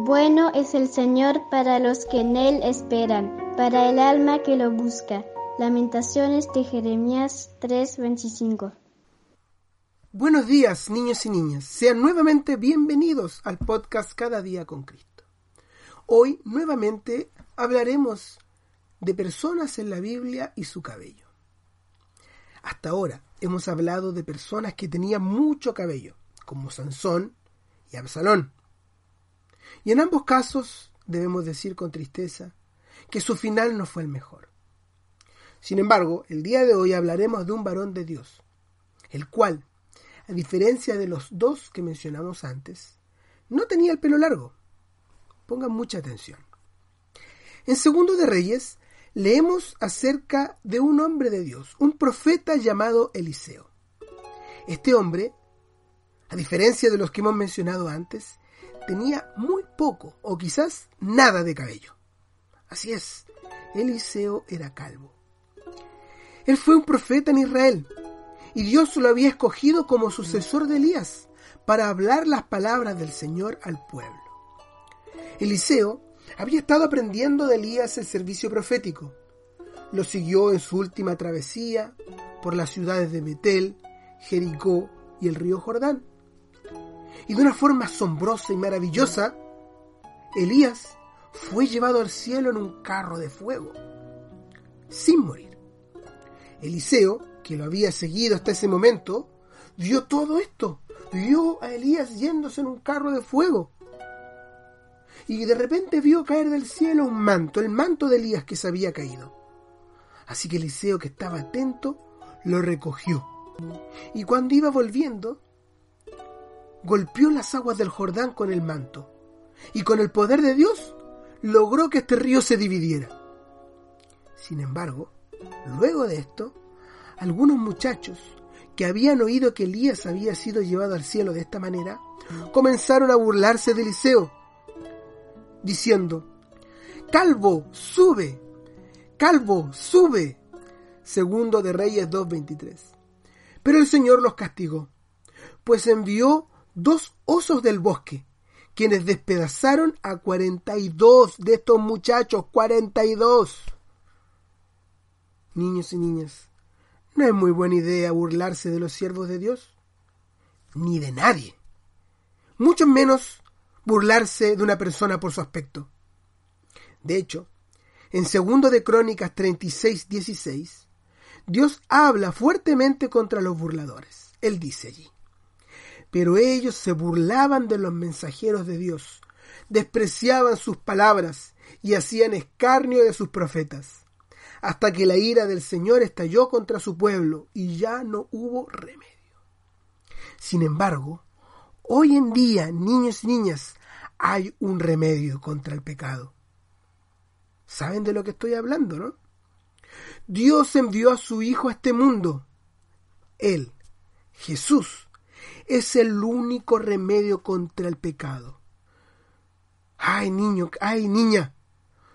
Bueno es el Señor para los que en Él esperan, para el alma que lo busca. Lamentaciones de Jeremías 3:25. Buenos días, niños y niñas. Sean nuevamente bienvenidos al podcast Cada día con Cristo. Hoy nuevamente hablaremos de personas en la Biblia y su cabello. Hasta ahora hemos hablado de personas que tenían mucho cabello, como Sansón y Absalón. Y en ambos casos debemos decir con tristeza que su final no fue el mejor. Sin embargo, el día de hoy hablaremos de un varón de Dios, el cual, a diferencia de los dos que mencionamos antes, no tenía el pelo largo. Pongan mucha atención. En Segundo de Reyes leemos acerca de un hombre de Dios, un profeta llamado Eliseo. Este hombre, a diferencia de los que hemos mencionado antes, tenía muy poco o quizás nada de cabello. Así es, Eliseo era calvo. Él fue un profeta en Israel y Dios lo había escogido como sucesor de Elías para hablar las palabras del Señor al pueblo. Eliseo había estado aprendiendo de Elías el servicio profético. Lo siguió en su última travesía por las ciudades de Betel, Jericó y el río Jordán. Y de una forma asombrosa y maravillosa, Elías fue llevado al cielo en un carro de fuego, sin morir. Eliseo, que lo había seguido hasta ese momento, vio todo esto, vio a Elías yéndose en un carro de fuego. Y de repente vio caer del cielo un manto, el manto de Elías que se había caído. Así que Eliseo, que estaba atento, lo recogió. Y cuando iba volviendo, golpeó las aguas del Jordán con el manto. Y con el poder de Dios logró que este río se dividiera. Sin embargo, luego de esto, algunos muchachos que habían oído que Elías había sido llevado al cielo de esta manera, comenzaron a burlarse de Eliseo, diciendo, Calvo, sube, Calvo, sube. Segundo de Reyes 2.23. Pero el Señor los castigó, pues envió dos osos del bosque, quienes despedazaron a 42 de estos muchachos, 42. Niños y niñas, ¿no es muy buena idea burlarse de los siervos de Dios? Ni de nadie. Mucho menos burlarse de una persona por su aspecto. De hecho, en segundo de Crónicas 36, 16, Dios habla fuertemente contra los burladores. Él dice allí, pero ellos se burlaban de los mensajeros de Dios, despreciaban sus palabras y hacían escarnio de sus profetas hasta que la ira del Señor estalló contra su pueblo y ya no hubo remedio. Sin embargo, hoy en día, niños y niñas, hay un remedio contra el pecado. ¿Saben de lo que estoy hablando, no? Dios envió a su Hijo a este mundo. Él, Jesús, es el único remedio contra el pecado. Ay, niño, ay, niña,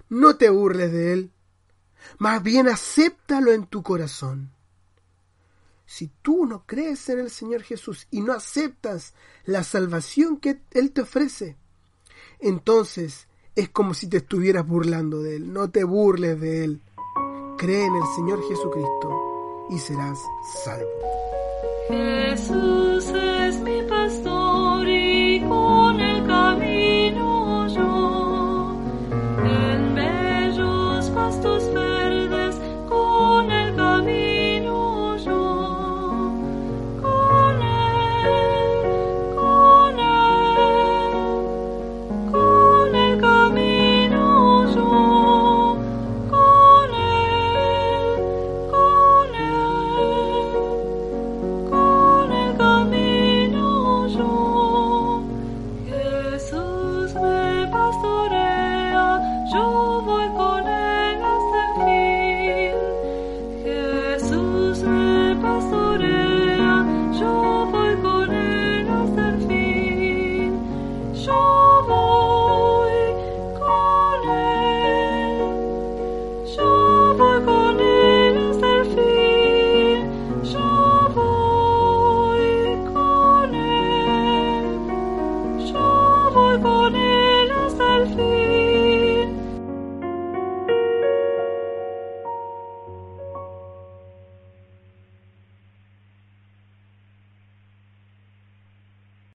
no te burles de Él. Más bien acéptalo en tu corazón. Si tú no crees en el Señor Jesús y no aceptas la salvación que Él te ofrece, entonces es como si te estuvieras burlando de Él. No te burles de Él. Cree en el Señor Jesucristo y serás salvo.